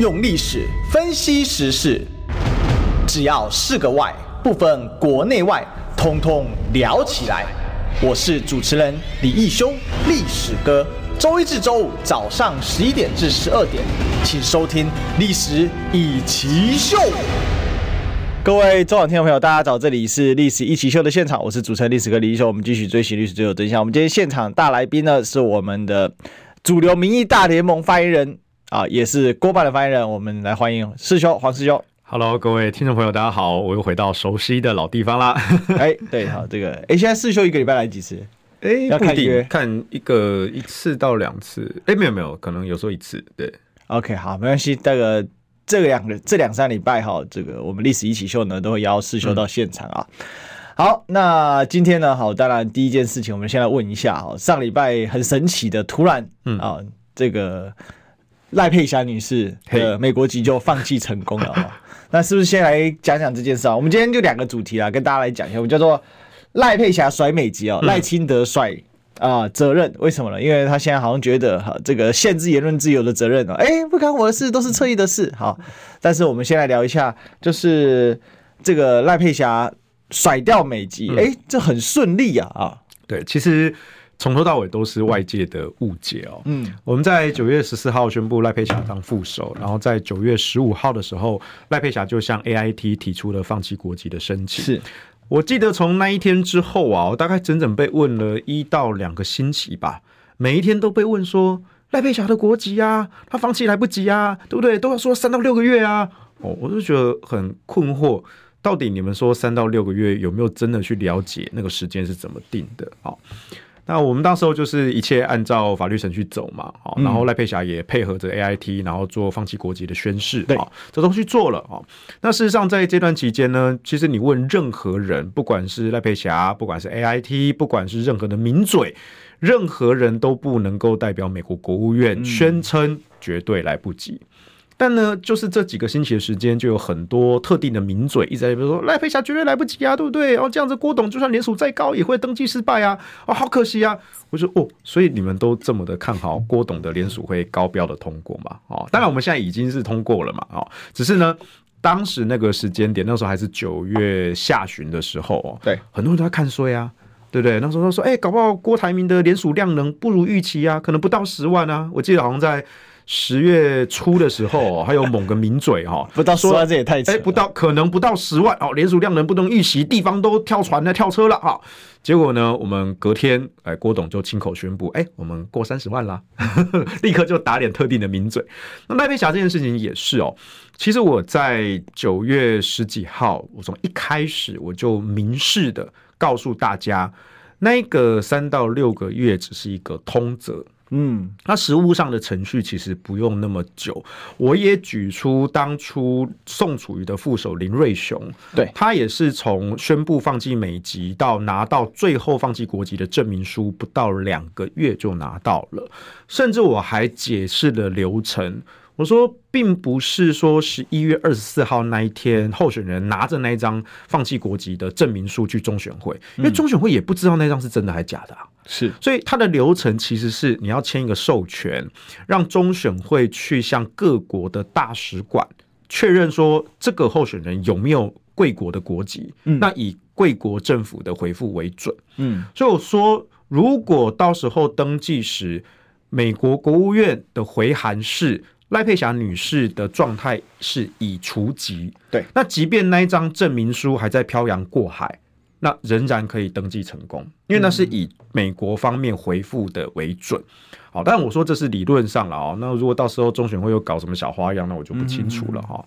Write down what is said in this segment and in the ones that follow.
用历史分析时事，只要是个“外”，不分国内外，通通聊起来。我是主持人李义修，历史哥。周一至周五早上十一点至十二点，请收听《历史一起秀》。各位中广听众朋友，大家早，这里是《历史一起秀》的现场，我是主持人历史哥李义修。我们继续追寻历史最有真相。我们今天现场大来宾呢，是我们的主流民意大联盟发言人。啊，也是郭办的发言人，我们来欢迎师兄黄师兄。Hello，各位听众朋友，大家好，我又回到熟悉的老地方啦。哎、欸，对，好，这个，哎、欸，现在师兄一个礼拜来几次？哎、欸，要看约，看一个一次到两次。哎、欸，没有没有，可能有时候一次。对，OK，好，没关系。这个这个两个这两三礼拜哈，这个我们历史一起秀呢，都会邀师兄到现场啊。嗯、好，那今天呢，好，当然第一件事情，我们先来问一下哈，上礼拜很神奇的，突然，嗯啊，这个。赖佩霞女士的美国籍就放弃成功了哈，那是不是先来讲讲这件事啊？我们今天就两个主题啊，跟大家来讲一下。我们叫做赖佩霞甩美籍哦，赖清德甩啊、呃、责任，为什么呢？因为他现在好像觉得哈，这个限制言论自由的责任哦，哎，不干我的事，都是侧翼的事。好，但是我们先来聊一下，就是这个赖佩霞甩掉美籍，哎，这很顺利啊啊。对，其实。从头到尾都是外界的误解哦。嗯，我们在九月十四号宣布赖佩霞当副手，然后在九月十五号的时候，赖佩霞就向 AIT 提出了放弃国籍的申请。是，我记得从那一天之后啊，我大概整整被问了一到两个星期吧，每一天都被问说赖佩霞的国籍啊，他放弃来不及啊，对不对？都要说三到六个月啊。哦，我就觉得很困惑，到底你们说三到六个月有没有真的去了解那个时间是怎么定的？哦。那我们到时候就是一切按照法律程序走嘛，好，然后赖佩霞也配合着 AIT，然后做放弃国籍的宣誓，对，这都去做了啊。那事实上在这段期间呢，其实你问任何人，不管是赖佩霞，不管是 AIT，不管是任何的名嘴，任何人都不能够代表美国国务院宣称绝对来不及。但呢，就是这几个星期的时间，就有很多特定的名嘴一直在说赖佩霞绝对来不及啊，对不对？哦，这样子郭董就算联署再高，也会登记失败啊！哦，好可惜啊！我说哦，所以你们都这么的看好郭董的联署会高标的通过嘛？哦，当然我们现在已经是通过了嘛？哦，只是呢，当时那个时间点，那时候还是九月下旬的时候哦，对，很多人都在看衰啊，对不对？那时候都说，哎，搞不好郭台铭的联署量能不如预期啊，可能不到十万啊。我记得好像在。十月初的时候，还有某个名嘴哈，不到十万这也太扯，不到可能不到十万哦，联署量能不能预期，地方都跳船了跳车了哈。结果呢，我们隔天哎，郭董就亲口宣布，哎，我们过三十万啦，立刻就打脸特定的名嘴。那赖佩霞这件事情也是哦，其实我在九月十几号，我从一开始我就明示的告诉大家，那个三到六个月只是一个通则。嗯，那实务上的程序其实不用那么久。我也举出当初宋楚瑜的副手林瑞雄，对，他也是从宣布放弃美籍到拿到最后放弃国籍的证明书，不到两个月就拿到了。甚至我还解释了流程。我说，并不是说十一月二十四号那一天，候选人拿着那一张放弃国籍的证明书去中选会，因为中选会也不知道那张是真的还是假的啊。是，所以它的流程其实是你要签一个授权，让中选会去向各国的大使馆确认说这个候选人有没有贵国的国籍，嗯那以贵国政府的回复为准。嗯，所以我说，如果到时候登记时，美国国务院的回函是。赖佩霞女士的状态是已除籍，对，那即便那一张证明书还在漂洋过海，那仍然可以登记成功，因为那是以美国方面回复的为准。好，但我说这是理论上了哦，那如果到时候中选会又搞什么小花样，那我就不清楚了哈。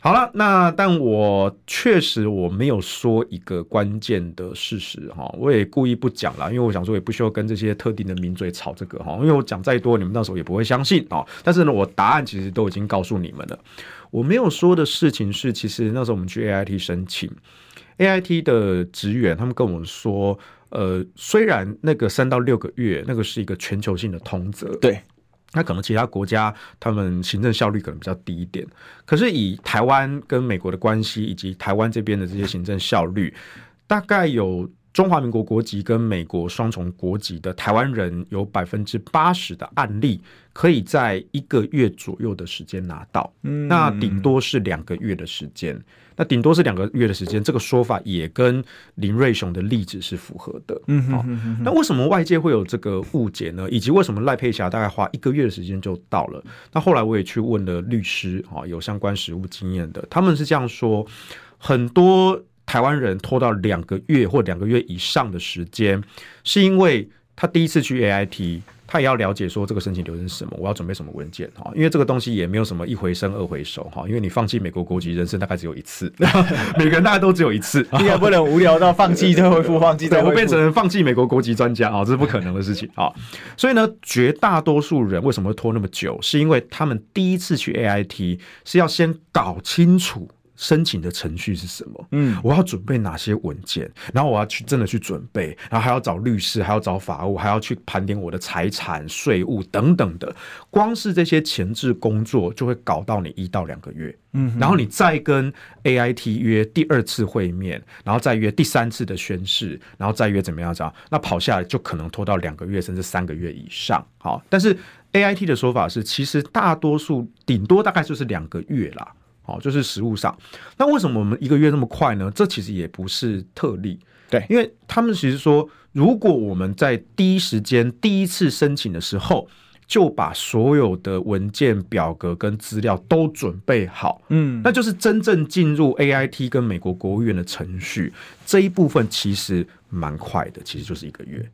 好了，那但我确实我没有说一个关键的事实哈，我也故意不讲了，因为我想说也不需要跟这些特定的名嘴吵这个哈，因为我讲再多，你们到时候也不会相信啊。但是呢，我答案其实都已经告诉你们了。我没有说的事情是，其实那时候我们去 AIT 申请，AIT 的职员他们跟我们说，呃，虽然那个三到六个月那个是一个全球性的通则，对。那可能其他国家他们行政效率可能比较低一点，可是以台湾跟美国的关系以及台湾这边的这些行政效率，大概有中华民国国籍跟美国双重国籍的台湾人有百分之八十的案例，可以在一个月左右的时间拿到。嗯，那顶多是两个月的时间。那顶多是两个月的时间，这个说法也跟林瑞雄的例子是符合的。嗯哼哼哼，那为什么外界会有这个误解呢？以及为什么赖佩霞大概花一个月的时间就到了？那后来我也去问了律师啊，有相关实务经验的，他们是这样说：很多台湾人拖到两个月或两个月以上的时间，是因为他第一次去 AIT。他也要了解说这个申请流程是什么，我要准备什么文件哈，因为这个东西也没有什么一回生二回熟哈，因为你放弃美国国籍人生大概只有一次，每个人大概都只有一次，你也不能无聊到放弃 再恢复，放弃再恢复，变成放弃美国国籍专家啊，这是不可能的事情啊。所以呢，绝大多数人为什么会拖那么久，是因为他们第一次去 AIT 是要先搞清楚。申请的程序是什么？嗯，我要准备哪些文件？然后我要去真的去准备，然后还要找律师，还要找法务，还要去盘点我的财产、税务等等的。光是这些前置工作就会搞到你一到两个月。嗯，然后你再跟 AIT 约第二次会面，然后再约第三次的宣誓，然后再约怎么样着？那跑下来就可能拖到两个月甚至三个月以上。好，但是 AIT 的说法是，其实大多数顶多大概就是两个月啦。哦，就是实物上，那为什么我们一个月那么快呢？这其实也不是特例，对，因为他们其实说，如果我们在第一时间第一次申请的时候，就把所有的文件、表格跟资料都准备好，嗯，那就是真正进入 AIT 跟美国国务院的程序这一部分，其实蛮快的，其实就是一个月，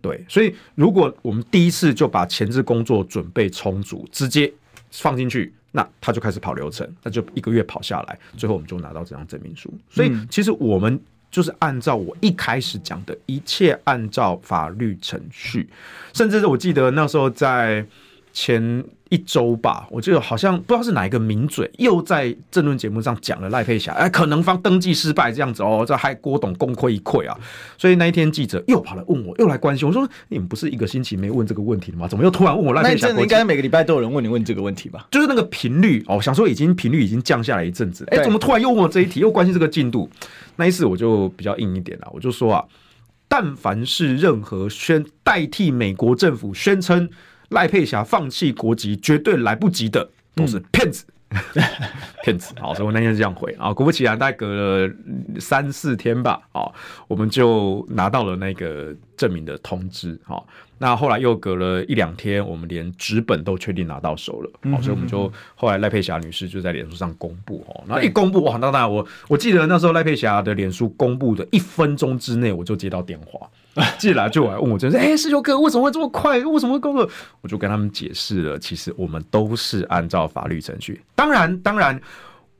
对，所以如果我们第一次就把前置工作准备充足，直接放进去。那他就开始跑流程，那就一个月跑下来，最后我们就拿到这张证明书。所以其实我们就是按照我一开始讲的一切按照法律程序，甚至是我记得那时候在前。一周吧，我记得好像不知道是哪一个名嘴又在政论节目上讲了赖佩霞，哎，可能方登记失败这样子哦，这害郭董功亏一篑啊。所以那一天记者又跑来问我，又来关心我说：“你们不是一个星期没问这个问题了吗？怎么又突然问我赖佩霞？”那应该每个礼拜都有人问你问这个问题吧？就是那个频率哦，想说已经频率已经降下来一阵子，哎，怎么突然又问我这一题，又关心这个进度？那一次我就比较硬一点了，我就说啊，但凡是任何宣代替美国政府宣称。赖佩霞放弃国籍绝对来不及的，都是骗子，骗、嗯、子。好，所以我那天是这样回啊。果不其然，大概隔了三四天吧，啊，我们就拿到了那个证明的通知。好，那后来又隔了一两天，我们连纸本都确定拿到手了。好，所以我们就后来赖佩霞女士就在脸书上公布。哦，然后一公布哇，那当然我我记得那时候赖佩霞的脸书公布的一分钟之内，我就接到电话。进来就来问我，就是哎，世修哥为什么会这么快？为什么会工作？我就跟他们解释了，其实我们都是按照法律程序。当然，当然，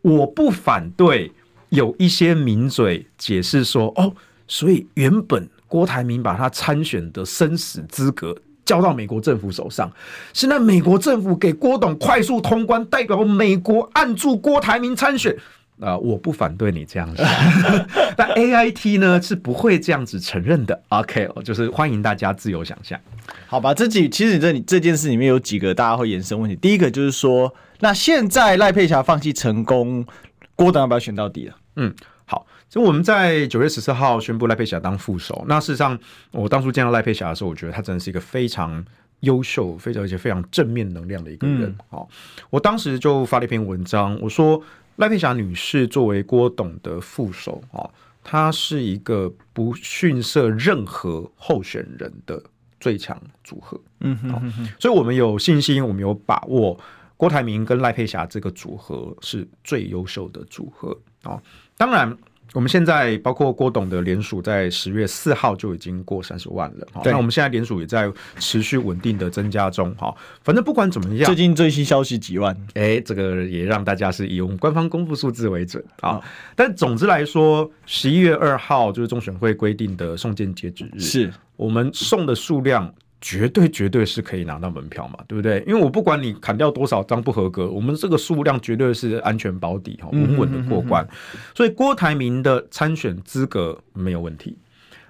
我不反对有一些名嘴解释说，哦，所以原本郭台铭把他参选的生死资格交到美国政府手上，现在美国政府给郭董快速通关，代表美国按住郭台铭参选。啊、呃，我不反对你这样想，但 AIT 呢是不会这样子承认的。OK，就是欢迎大家自由想象。好吧，这几其实这这件事里面有几个大家会延伸问题。第一个就是说，那现在赖佩霞放弃成功，郭董要不要选到底了？嗯，好，就我们在九月十四号宣布赖佩霞当副手。那事实上，我当初见到赖佩霞的时候，我觉得她真的是一个非常优秀、非常而且非常正面能量的一个人。好、嗯，我当时就发了一篇文章，我说。赖佩霞女士作为郭董的副手啊，她是一个不逊色任何候选人的最强组合。嗯哼，哼，哼，所以我们有信心，我们有把握，郭台铭跟赖佩霞这个组合是最优秀的组合啊。当然。我们现在包括郭董的联署，在十月四号就已经过三十万了。那我们现在联署也在持续稳定的增加中。哈，反正不管怎么样，最近最新消息几万，哎，这个也让大家是以我们官方公布数字为准啊。但总之来说，十一月二号就是中选会规定的送件截止日，是我们送的数量。绝对绝对是可以拿到门票嘛，对不对？因为我不管你砍掉多少张不合格，我们这个数量绝对是安全保底哈，稳稳的过关。所以郭台铭的参选资格没有问题。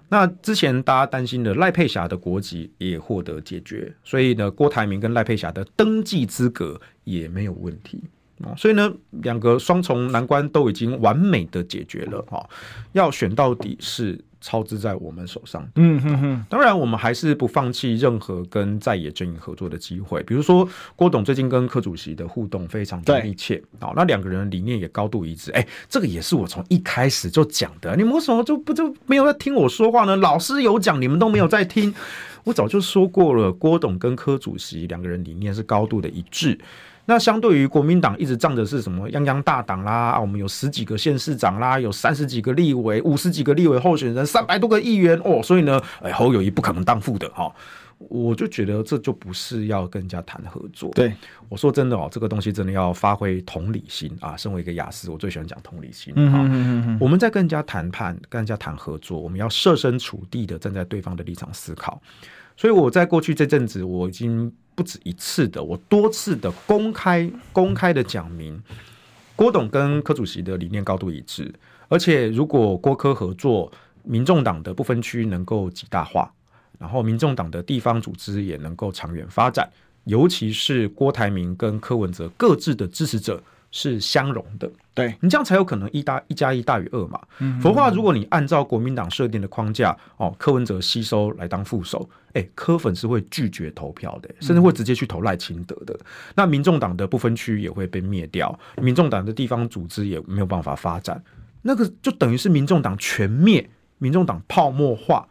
那之前大家担心的赖佩霞的国籍也获得解决，所以呢，郭台铭跟赖佩霞的登记资格也没有问题。所以呢，两个双重难关都已经完美的解决了哈。要选到底是。操之在我们手上。嗯哼哼，当然我们还是不放弃任何跟在野阵营合作的机会。比如说郭董最近跟柯主席的互动非常的密切，好，那两个人理念也高度一致。哎，这个也是我从一开始就讲的，你们为什么就不就没有在听我说话呢？老师有讲，你们都没有在听。我早就说过了，郭董跟柯主席两个人理念是高度的一致。那相对于国民党一直仗着是什么泱泱大党啦，啊，我们有十几个县市长啦，有三十几个立委，五十几个立委候选人，三百多个议员哦，所以呢，哎，侯友谊不可能当副的哈，我就觉得这就不是要跟人家谈合作。对，我说真的哦，这个东西真的要发挥同理心啊。身为一个雅思，我最喜欢讲同理心。嗯嗯嗯嗯，我们在跟人家谈判，跟人家谈合作，我们要设身处地的站在对方的立场思考。所以我在过去这阵子，我已经。不止一次的，我多次的公开公开的讲明，郭董跟柯主席的理念高度一致，而且如果郭柯合作，民众党的不分区能够极大化，然后民众党的地方组织也能够长远发展，尤其是郭台铭跟柯文哲各自的支持者是相容的。对，你这样才有可能一大一加一大于二嘛。嗯，否则话，如果你按照国民党设定的框架，哦，柯文哲吸收来当副手，哎、欸，柯粉是会拒绝投票的，甚至会直接去投赖清德的。嗯、那民众党的不分区也会被灭掉，民众党的地方组织也没有办法发展，那个就等于是民众党全灭，民众党泡沫化。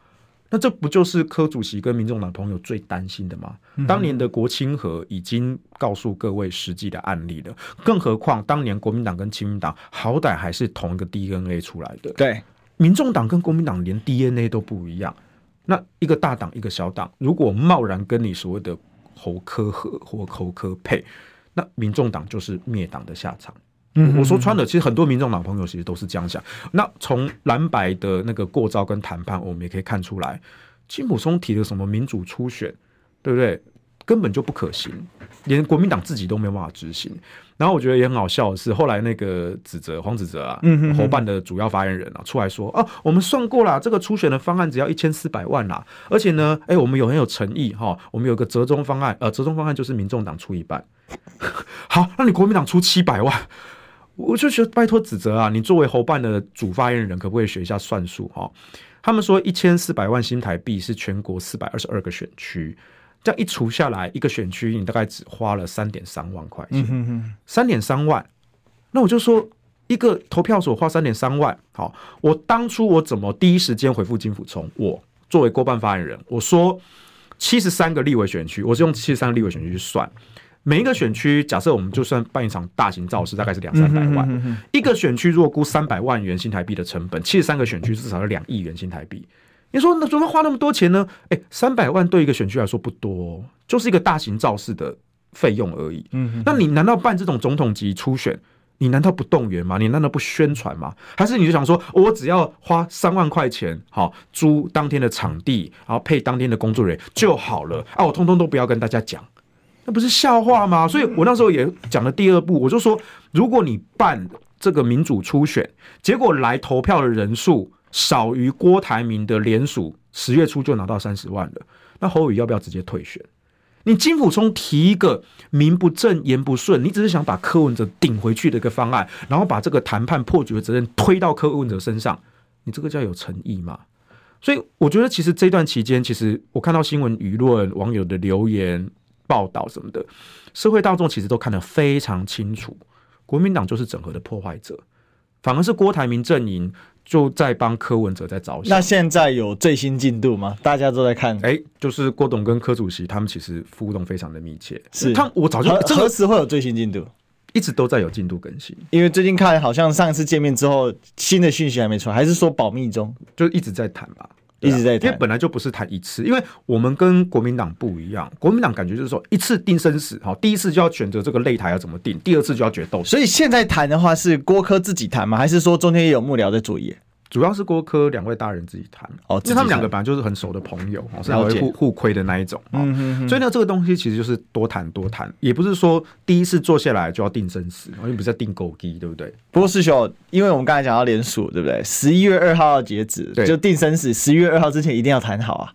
那这不就是柯主席跟民众党朋友最担心的吗？当年的国清和已经告诉各位实际的案例了，更何况当年国民党跟亲民党好歹还是同一个 DNA 出来的。对，民众党跟国民党连 DNA 都不一样，那一个大党一个小党，如果贸然跟你所谓的侯科合或侯科配，那民众党就是灭党的下场。嗯，我说穿了，其实很多民众党朋友其实都是这样想。那从蓝白的那个过招跟谈判，我们也可以看出来，金普松提的什么民主初选，对不对？根本就不可行，连国民党自己都没有办法执行。然后我觉得也很好笑的是，后来那个指责黄子哲啊，侯办的主要发言人啊，出来说哦，我们算过了，这个初选的方案只要一千四百万啦，而且呢，哎，我们有很有诚意哈，我们有个折中方案，呃，折中方案就是民众党出一半，好，那你国民党出七百万。我就觉得拜托指责啊，你作为侯办的主发言人，可不可以学一下算术哈？他们说一千四百万新台币是全国四百二十二个选区，这样一除下来，一个选区你大概只花了三点三万块钱，三点三万。那我就说一个投票所花三点三万，好，我当初我怎么第一时间回复金辅聪？我作为过半发言人，我说七十三个立委选区，我是用七十三个立委选区去算。每一个选区，假设我们就算办一场大型造势，大概是两三百万。嗯、哼哼哼一个选区如果估三百万元新台币的成本，七十三个选区至少要两亿元新台币。你说那怎么花那么多钱呢？哎，三百万对一个选区来说不多，就是一个大型造势的费用而已。嗯那你难道办这种总统级初选，你难道不动员吗？你难道不宣传吗？还是你就想说，我只要花三万块钱，好租当天的场地，然后配当天的工作人员就好了啊？我通通都不要跟大家讲。那不是笑话吗？所以我那时候也讲了第二步，我就说，如果你办这个民主初选，结果来投票的人数少于郭台铭的联署，十月初就拿到三十万了，那侯友宜要不要直接退选？你金溥聪提一个名不正言不顺，你只是想把柯文哲顶回去的一个方案，然后把这个谈判破局的责任推到柯文哲身上，你这个叫有诚意吗？所以我觉得，其实这段期间，其实我看到新闻舆论网友的留言。报道什么的，社会大众其实都看得非常清楚，国民党就是整合的破坏者，反而是郭台铭阵营就在帮柯文哲在着想。那现在有最新进度吗？大家都在看，哎、欸，就是郭董跟柯主席他们其实互动非常的密切。是，他我早就这何时会有最新进度？一直都在有进度更新，因为最近看好像上一次见面之后，新的讯息还没出来，还是说保密中，就一直在谈吧。一直在谈，因为本来就不是谈一次，因为我们跟国民党不一样，国民党感觉就是说一次定生死，好，第一次就要选择这个擂台要怎么定，第二次就要决斗。所以现在谈的话是郭柯自己谈吗？还是说中间也有幕僚在作业？主要是郭科两位大人自己谈哦，因为他们两个本来就是很熟的朋友，是会互互亏的那一种。嗯哼哼，所以呢，这个东西其实就是多谈多谈，也不是说第一次坐下来就要定生死，因为不是要定狗机，对不对？不过师兄，因为我们刚才讲到连署，对不对？十一月二号要截止，就定生死，十一月二号之前一定要谈好啊，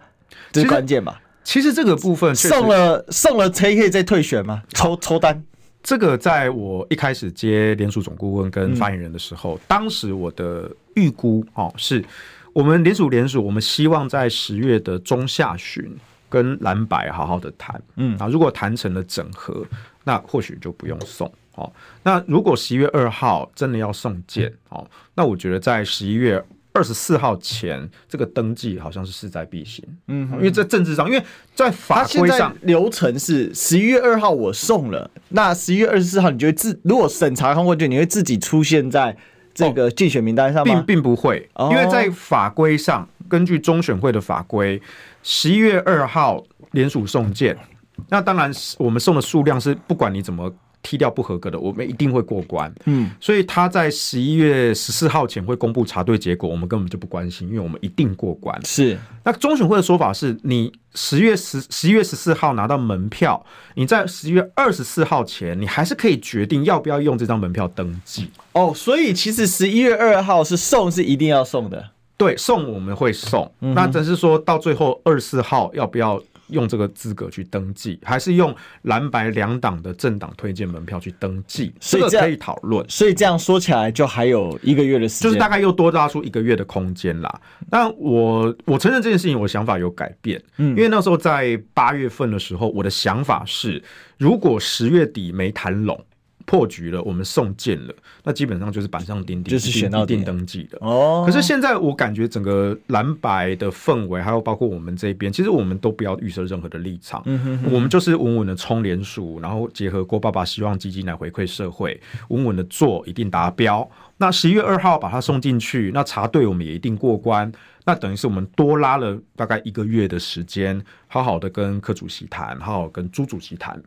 这是关键吧？其实这个部分送了送了，才可以再退选吗？抽抽单。这个在我一开始接联署总顾问跟发言人的时候，嗯、当时我的预估哦，是我们联署联署，我们希望在十月的中下旬跟蓝白好好的谈，嗯啊，如果谈成了整合，那或许就不用送哦。那如果十一月二号真的要送件哦，那我觉得在十一月。二十四号前这个登记好像是势在必行，嗯，因为在政治上，因为在法规上流程是十一月二号我送了，那十一月二十四号你就会自如果审查通过就你会自己出现在这个竞选名单上吗？并并不会，因为在法规上，根据中选会的法规，十一月二号联署送件，那当然我们送的数量是不管你怎么。踢掉不合格的，我们一定会过关。嗯，所以他在十一月十四号前会公布查对结果，我们根本就不关心，因为我们一定过关。是，那中选会的说法是，你十月十十一月十四号拿到门票，你在十一月二十四号前，你还是可以决定要不要用这张门票登记。哦，所以其实十一月二号是送是一定要送的，对，送我们会送，嗯、那只是说到最后二十四号要不要？用这个资格去登记，还是用蓝白两党的政党推荐门票去登记？这个可以讨论。所以这样说起来，就还有一个月的时间，就是大概又多拉出一个月的空间啦。但我我承认这件事情，我想法有改变。嗯，因为那时候在八月份的时候，我的想法是，如果十月底没谈拢。破局了，我们送件了，那基本上就是板上钉钉，就是选到定登记的哦。可是现在我感觉整个蓝白的氛围，还有包括我们这边，其实我们都不要预设任何的立场，嗯哼哼，我们就是稳稳的冲连署，然后结合郭爸爸希望基金来回馈社会，稳稳的做，一定达标。那十一月二号把它送进去，那查对我们也一定过关。那等于是我们多拉了大概一个月的时间，好好的跟柯主席谈，好好跟朱主席谈，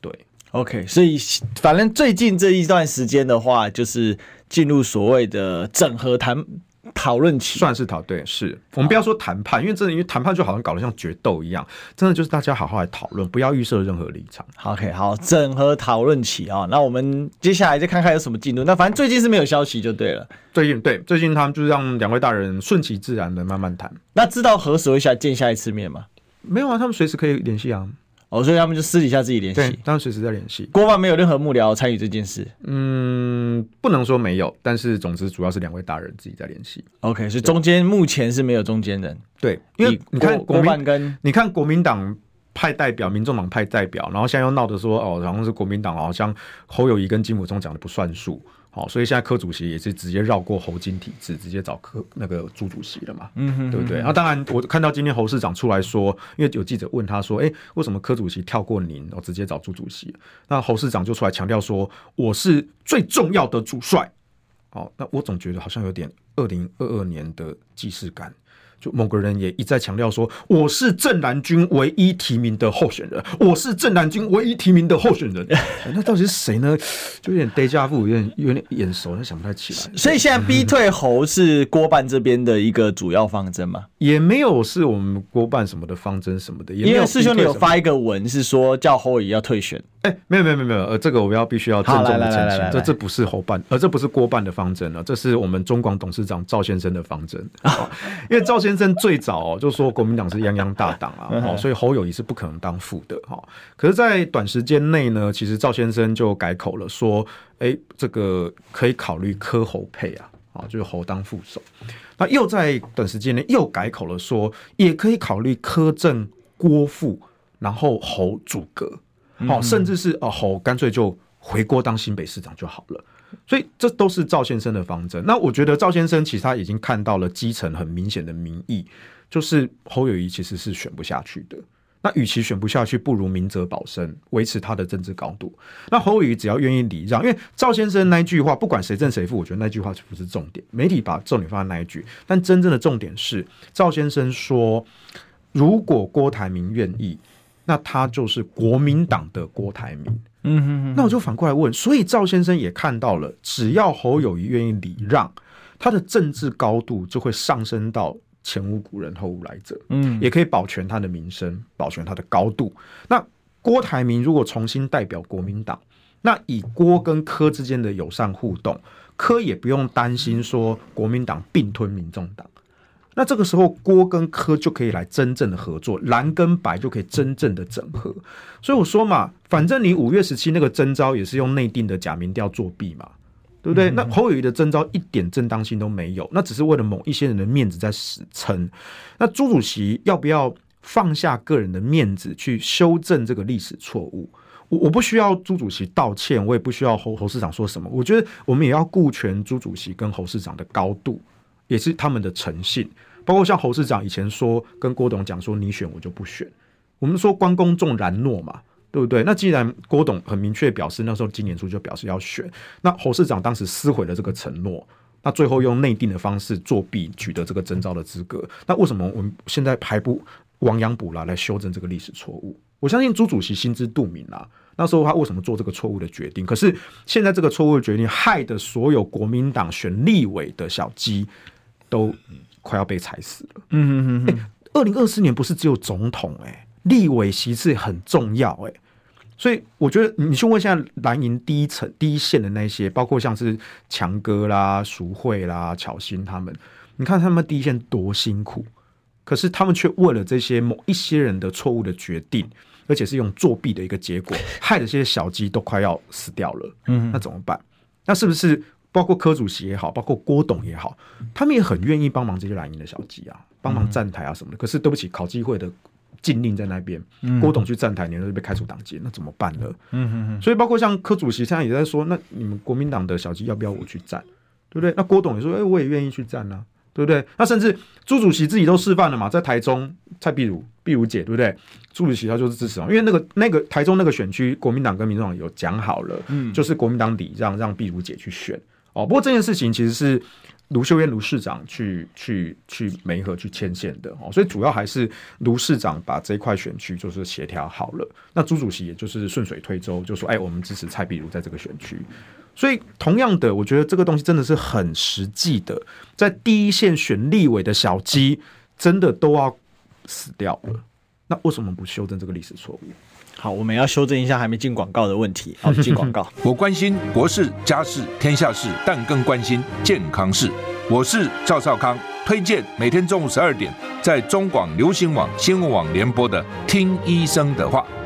对。OK，所以反正最近这一段时间的话，就是进入所谓的整合谈讨论期，算是讨对，是我们不要说谈判，因为真的，因为谈判就好像搞得像决斗一样，真的就是大家好好来讨论，不要预设任何立场。OK，好，整合讨论期啊，那我们接下来再看看有什么进度。那反正最近是没有消息就对了。最近对，最近他们就是让两位大人顺其自然的慢慢谈。那知道何时会下见下一次面吗？没有啊，他们随时可以联系啊。哦，所以他们就私底下自己联系，对，当然随时在联系。郭办没有任何幕僚参与这件事，嗯，不能说没有，但是总之主要是两位大人自己在联系。OK，所以中间目前是没有中间人，对，因为你看国办跟你看国民党派代表，民众党派代表，然后现在又闹着说哦，好像是国民党好像侯友谊跟金溥中讲的不算数。好，所以现在柯主席也是直接绕过侯金体制，直接找柯那个朱主席了嘛，嗯哼，对不对？那当然，我看到今天侯市长出来说，因为有记者问他说，哎，为什么柯主席跳过您，然后直接找朱主席？那侯市长就出来强调说，我是最重要的主帅。哦，那我总觉得好像有点二零二二年的既视感。就某个人也一再强调说，我是正蓝军唯一提名的候选人，我是正蓝军唯一提名的候选人。那到底是谁呢？就有点 déjà vu，有点有点眼熟，但想不太起来。所以现在逼退侯是郭办这边的一个主要方针吗？也没有是我们郭办什么的方针什么的。也没有。因为师兄你有发一个文是说叫侯友宜要退选。哎、欸，没有没有没有没有，呃，这个我们要必须要郑重的澄清，这这不是侯办，呃，这不是郭办的方针了，这是我们中广董事长赵先生的方针。因为赵先生最早就说国民党是泱泱大党啊，哦，所以侯友宜是不可能当副的哈。可是，在短时间内呢，其实赵先生就改口了，说，哎、欸，这个可以考虑柯侯配啊，啊，就是侯当副手。那又在短时间内又改口了，说也可以考虑柯正郭副，然后侯主阁。好，甚至是哦，侯干脆就回锅当新北市长就好了。所以这都是赵先生的方针。那我觉得赵先生其实他已经看到了基层很明显的民意，就是侯友谊其实是选不下去的。那与其选不下去，不如明哲保身，维持他的政治高度。那侯友谊只要愿意礼让，因为赵先生那一句话，不管谁正谁负，我觉得那句话不是重点。媒体把重点放在那一句，但真正的重点是赵先生说，如果郭台铭愿意。那他就是国民党的郭台铭，嗯哼哼。那我就反过来问，所以赵先生也看到了，只要侯友谊愿意礼让，他的政治高度就会上升到前无古人后无来者，嗯，也可以保全他的名声，保全他的高度。那郭台铭如果重新代表国民党，那以郭跟柯之间的友善互动，柯也不用担心说国民党并吞民众党。那这个时候，郭跟柯就可以来真正的合作，蓝跟白就可以真正的整合。所以我说嘛，反正你五月十七那个征招也是用内定的假民调作弊嘛，对不对？那侯友宜的征招一点正当性都没有，那只是为了某一些人的面子在死撑。那朱主席要不要放下个人的面子去修正这个历史错误？我我不需要朱主席道歉，我也不需要侯侯市长说什么。我觉得我们也要顾全朱主席跟侯市长的高度，也是他们的诚信。包括像侯市长以前说跟郭董讲说，你选我就不选。我们说关公重然诺嘛。对不对？那既然郭董很明确表示，那时候今年初就表示要选，那侯市长当时撕毁了这个承诺，那最后用内定的方式作弊取得这个征召的资格，那为什么我们现在还不亡羊补牢来修正这个历史错误？我相信朱主席心知肚明啊，那时候他为什么做这个错误的决定？可是现在这个错误的决定，害得所有国民党选立委的小鸡都快要被踩死了。嗯嗯嗯。二零二四年不是只有总统哎、欸，立委席次很重要哎、欸。所以我觉得，你去问现在蓝营第一层、第一线的那些，包括像是强哥啦、淑慧啦、巧心他们，你看他们第一线多辛苦，可是他们却为了这些某一些人的错误的决定，而且是用作弊的一个结果，害得这些小鸡都快要死掉了。嗯，那怎么办？那是不是包括柯主席也好，包括郭董也好，他们也很愿意帮忙这些蓝营的小鸡啊，帮忙站台啊什么的？可是对不起，考机会的。禁令在那边，郭董去站台，你就被开除党籍，那怎么办呢？嗯哼哼。所以包括像柯主席现在也在说，那你们国民党的小鸡要不要我去站，对不对？那郭董也说，哎、欸，我也愿意去站啊，对不对？那甚至朱主席自己都示范了嘛，在台中蔡碧如碧如姐，对不对？朱主席他就是支持啊，因为那个那个台中那个选区，国民党跟民众党有讲好了，嗯，就是国民党礼让让碧如姐去选哦。不过这件事情其实是。卢秀燕卢市长去去去梅河去牵线的哦，所以主要还是卢市长把这一块选区就是协调好了。那朱主席也就是顺水推舟，就说：“哎，我们支持蔡壁如在这个选区。”所以同样的，我觉得这个东西真的是很实际的，在第一线选立委的小鸡真的都要死掉了。那为什么不修正这个历史错误？好，我们要修正一下还没进广告的问题。好，进广告。我关心国事、家事、天下事，但更关心健康事。我是赵少康，推荐每天中午十二点在中广流行网、新闻网联播的《听医生的话》。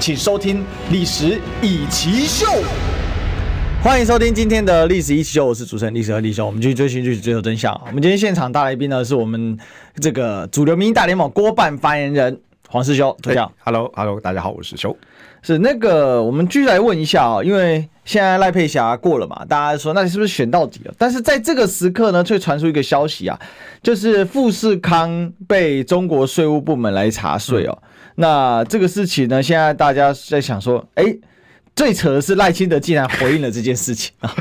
请收听《历史以奇秀》。欢迎收听今天的历史一起秀，我是主持人历史和李修，我们继续追寻历史，追求真相。我们今天现场大来宾呢，是我们这个主流民意大联盟郭办发言人黄世修，大家好，Hello，Hello，大家好，我是修。是那个，我们继续来问一下啊，因为现在赖佩霞过了嘛，大家说那你是不是选到底了？但是在这个时刻呢，却传出一个消息啊，就是富士康被中国税务部门来查税哦。嗯、那这个事情呢，现在大家在想说，哎、最扯的是赖清德竟然回应了这件事情啊！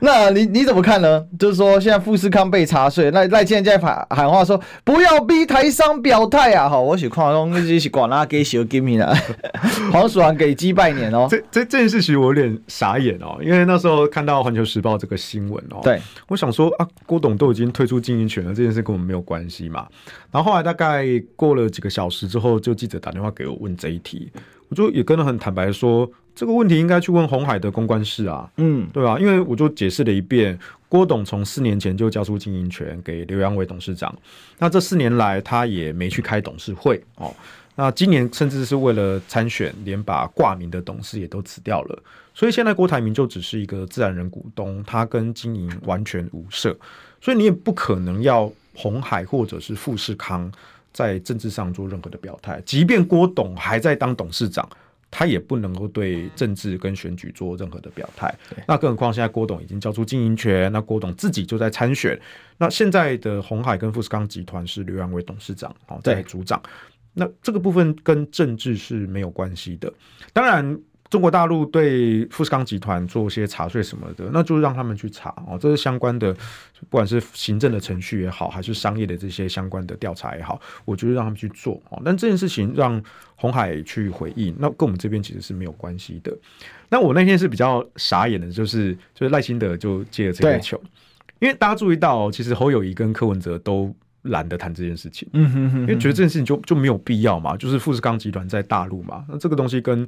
那你你怎么看呢？就是说现在富士康被查税，那赖清德在喊喊话说不要逼台商表态啊！好，我喜欢用这些广拉给小 give me 啊，黄鼠狼给鸡拜年哦。这这这件事情我有点傻眼哦，因为那时候看到环球时报这个新闻哦，对，我想说啊，郭董都已经退出经营权了，这件事跟我们没有关系嘛。然后后来大概过了几个小时之后，就记者打电话给我问这一题。我就也跟他很坦白说，这个问题应该去问红海的公关室啊，嗯，对吧？因为我就解释了一遍，郭董从四年前就交出经营权给刘扬伟董事长，那这四年来他也没去开董事会哦，那今年甚至是为了参选，连把挂名的董事也都辞掉了，所以现在郭台铭就只是一个自然人股东，他跟经营完全无涉，所以你也不可能要红海或者是富士康。在政治上做任何的表态，即便郭董还在当董事长，他也不能够对政治跟选举做任何的表态。那更何况现在郭董已经交出经营权，那郭董自己就在参选。那现在的红海跟富士康集团是刘扬伟董事长哦在组长，那这个部分跟政治是没有关系的。当然。中国大陆对富士康集团做些查税什么的，那就让他们去查哦，这是相关的，不管是行政的程序也好，还是商业的这些相关的调查也好，我觉得让他们去做哦。但这件事情让鸿海去回应，那跟我们这边其实是没有关系的。那我那天是比较傻眼的，就是就是赖清德就接了这个球，因为大家注意到、哦，其实侯友谊跟柯文哲都懒得谈这件事情，嗯哼哼哼，因为觉得这件事情就就没有必要嘛，就是富士康集团在大陆嘛，那这个东西跟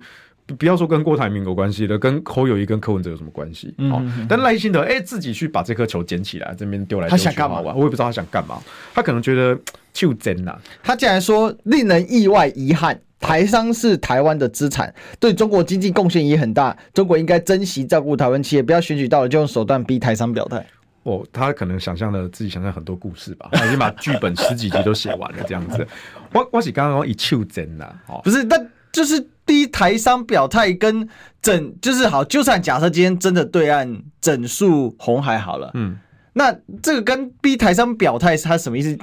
不要说跟郭台铭有关系的，跟侯友谊跟柯文哲有什么关系？哦、嗯嗯，但赖清德哎、欸、自己去把这颗球捡起来，这边丢来他想干嘛？我也不知道他想干嘛，他可能觉得就真呐，他竟然说令人意外遗憾。台商是台湾的资产，对中国经济贡献也很大。中国应该珍惜照顾台湾企业，不要选举到了就用手段逼台商表态。哦，他可能想象了自己想象很多故事吧，他已经把剧本十几集都写完了这样子。我我是刚刚一丘真呐，哦不是，但就是逼台商表态跟整，就是好，就算假设今天真的对岸整数红海好了，嗯，那这个跟 B 台商表态是他什么意思？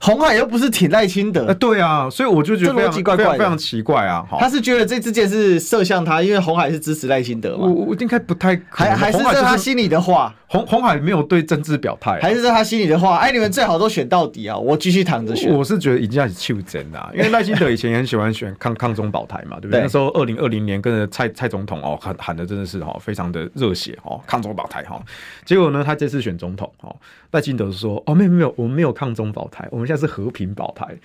鸿海又不是挺赖清德，呃，对啊，所以我就觉得非常奇怪，非常奇怪啊！他是觉得这支箭是射向他，因为红海是支持赖清德嘛？我我应该不太可能，还还是在他心里的话。红红海没有对政治表态，还是在他心里的话。哎，你们最好都选到底啊！我继续躺着选。我是觉得已经开始求真了，因为赖清德以前也很喜欢选抗抗 中保台嘛，对不对？对那时候二零二零年跟着蔡蔡总统哦喊喊的真的是哦非常的热血哦，抗中保台哈。结果呢，他这次选总统哦，赖清德说哦没有没有，我们没有抗中保台，我们现在是和平保台。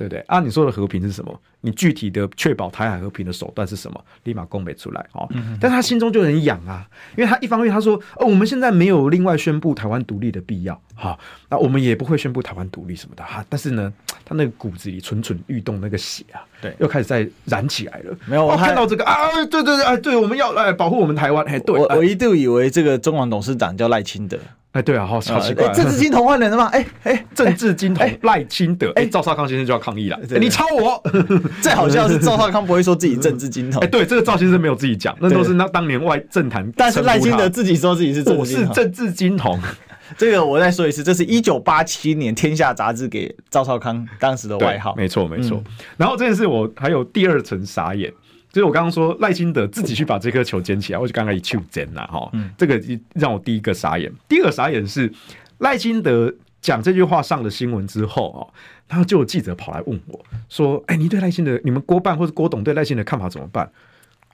对不对啊？你说的和平是什么？你具体的确保台海和平的手段是什么？立马公布出来哦。但他心中就很痒啊，因为他一方面他说哦，我们现在没有另外宣布台湾独立的必要哈，那我们也不会宣布台湾独立什么的哈。但是呢，他那个骨子里蠢蠢欲动那个血啊，对，又开始在燃起来了。没有，我看到这个啊，对对对，哎，对，我们要来保护我们台湾。哎，对，我我一度以为这个中广董事长叫赖清德。哎，对啊，好，好奇怪，政治金童换人了吗？哎哎，政治金童赖清德，哎，赵少康先生就要抗议了，你抄我！最好笑是赵少康不会说自己政治金童，哎，对，这个赵先生没有自己讲，那都是那当年外政坛，但是赖清德自己说自己是我是政治金童，这个我再说一次，这是一九八七年《天下》杂志给赵少康当时的外号，没错没错。然后这件事我还有第二层傻眼。就是我刚刚说赖清德自己去把这颗球捡起来，我就刚刚一去捡了哈，这个让我第一个傻眼。第二个傻眼是赖清德讲这句话上了新闻之后哦，然后就有记者跑来问我说：“哎，你对赖清德，你们郭办或者郭董对赖清德看法怎么办？”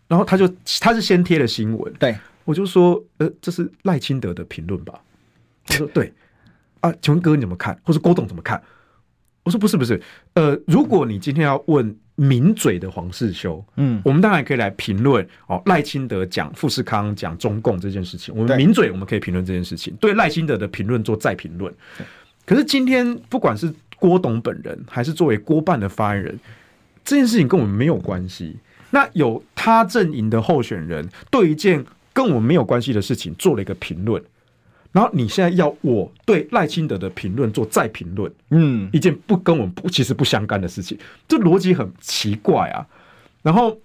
然后他就他是先贴了新闻，对我就说：“呃，这是赖清德的评论吧？”他说：“对啊，请问哥你怎么看？或是郭董怎么看？”我说：“不是不是，呃，如果你今天要问。”名嘴的黄世修，嗯，我们当然可以来评论哦。赖清德讲富士康讲中共这件事情，我们名嘴我们可以评论这件事情，对赖清德的评论做再评论。可是今天不管是郭董本人，还是作为郭办的发言人，这件事情跟我们没有关系。那有他阵营的候选人对一件跟我们没有关系的事情做了一个评论。然后你现在要我对赖清德的评论做再评论，嗯，一件不跟我们不其实不相干的事情，这逻辑很奇怪啊。然后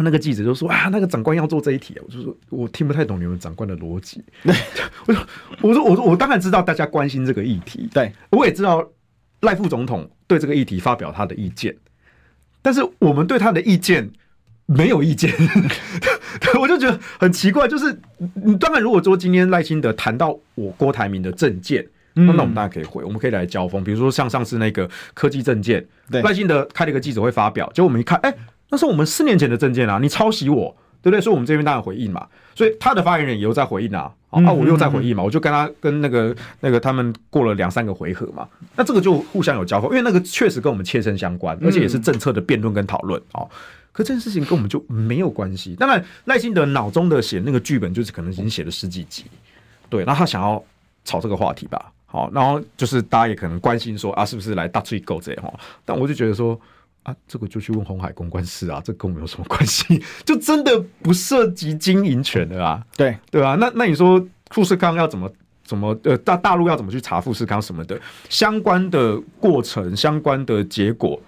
那个记者就说啊，那个长官要做这一题，我就说我听不太懂你们长官的逻辑。我说我说我说我当然知道大家关心这个议题，对，我也知道赖副总统对这个议题发表他的意见，但是我们对他的意见。没有意见，我就觉得很奇怪。就是你当然，如果说今天赖清德谈到我郭台铭的政见，那我们当然可以回，我们可以来交锋。比如说像上次那个科技政见，赖清德开了一个记者会发表，结果我们一看，哎，那是我们四年前的政见啊，你抄袭我，对不对？所以我们这边当然回应嘛。所以他的发言人也有在回应啊，啊，我又在回应嘛，我就跟他跟那个那个他们过了两三个回合嘛，那这个就互相有交锋，因为那个确实跟我们切身相关，而且也是政策的辩论跟讨论啊。可这件事情跟我们就没有关系。当然，赖清德脑中的写那个剧本，就是可能已经写了十几集，对。那他想要炒这个话题吧，好，然后就是大家也可能关心说啊，是不是来大吹狗贼哈？但我就觉得说啊，这个就去问鸿海公关室啊，这跟我们有什么关系？就真的不涉及经营权的啊？对对啊，那那你说富士康要怎么怎么呃大大陆要怎么去查富士康什么的相关的过程、相关的结果，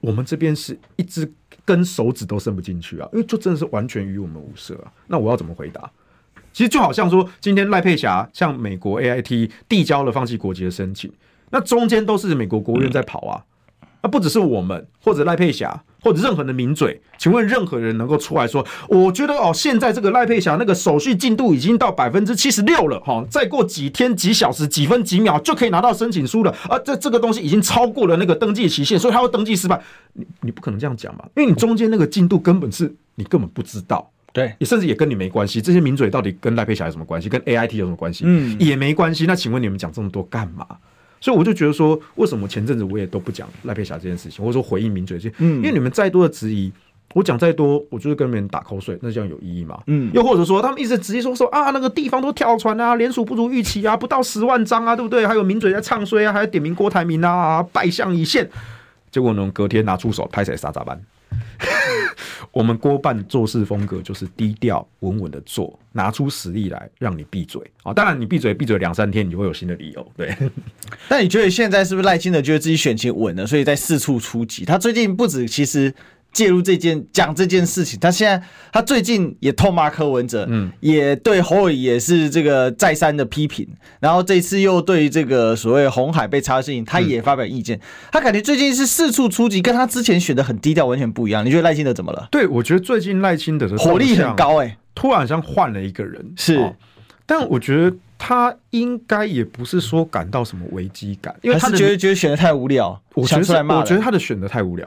我们这边是一直。跟手指都伸不进去啊，因为就真的是完全与我们无涉啊。那我要怎么回答？其实就好像说，今天赖佩霞向美国 AIT 递交了放弃国籍的申请，那中间都是美国国务院在跑啊。那不只是我们，或者赖佩霞，或者任何的名嘴，请问任何人能够出来说，我觉得哦，现在这个赖佩霞那个手续进度已经到百分之七十六了，哈，再过几天、几小时、几分、几秒就可以拿到申请书了，而这这个东西已经超过了那个登记期限，所以他会登记失败。你你不可能这样讲嘛？因为你中间那个进度根本是你根本不知道。对，也甚至也跟你没关系。这些名嘴到底跟赖佩霞有什么关系？跟 A I T 有什么关系？嗯，也没关系。那请问你们讲这么多干嘛？所以我就觉得说，为什么前阵子我也都不讲赖佩霞这件事情，或者说回应名嘴这些？嗯，因为你们再多的质疑。我讲再多，我就是跟别人打口水，那这样有意义吗？嗯，又或者说他们一直直接说说啊，那个地方都跳船啊，联署不如预期啊，不到十万张啊，对不对？还有名嘴在唱衰啊，还有点名郭台铭啊，败相一现。结果呢，隔天拿出手拍起来撒杂班。我们郭办做事风格就是低调稳稳的做，拿出实力来让你闭嘴啊！当然，你闭嘴闭嘴两三天，你就会有新的理由。对，但你觉得现在是不是赖清德觉得自己选情稳了，所以在四处出击？他最近不止其实。介入这件讲这件事情，他现在他最近也痛骂柯文哲，嗯，也对侯伟也是这个再三的批评，然后这次又对这个所谓红海被查的事情，他也发表意见，嗯、他感觉最近是四处出击，跟他之前选的很低调，完全不一样。你觉得赖清德怎么了？对，我觉得最近赖清德的火力很高，欸，哎，突然像换了一个人，是，哦，但我觉得他应该也不是说感到什么危机感，因为他是觉得觉得选的太无聊，我觉得我觉得他的选的太无聊。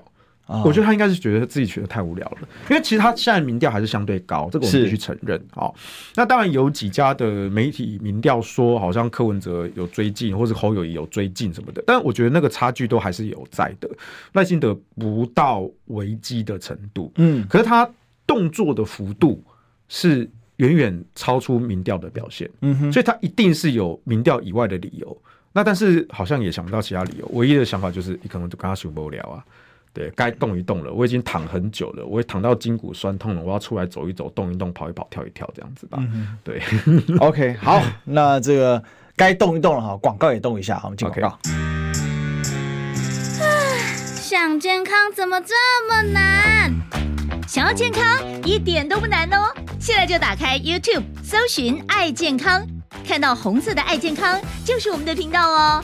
我觉得他应该是觉得自己觉得太无聊了，因为其实他现在民调还是相对高，这个我们必须承认。好，那当然有几家的媒体民调说，好像柯文哲有追进，或是侯友谊有追进什么的，但我觉得那个差距都还是有在的。赖幸德不到危机的程度，嗯，可是他动作的幅度是远远超出民调的表现，嗯哼，所以他一定是有民调以外的理由。那但是好像也想不到其他理由，唯一的想法就是你可能就跟他受不了啊。对，该动一动了。我已经躺很久了，我也躺到筋骨酸痛了。我要出来走一走，动一动，跑一跑，跳一跳，这样子吧。嗯、对，OK，好，那这个该动一动了哈，广告也动一下，我们进广告。想健康怎么这么难？想要健康一点都不难哦！现在就打开 YouTube，搜寻“爱健康”，看到红色的“爱健康”就是我们的频道哦。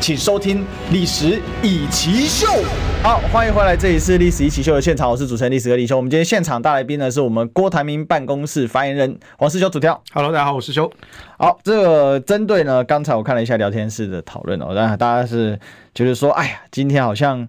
请收听《历史易起 SHOW》。好，欢迎回来，这里是《历史易起 SHOW》的现场，我是主持人历史哥李修。我们今天现场大来宾呢，是我们郭台铭办公室发言人黄世修主调。Hello，大家好，我是修。好，这个针对呢，刚才我看了一下聊天室的讨论哦，然大家是觉得说，哎呀，今天好像。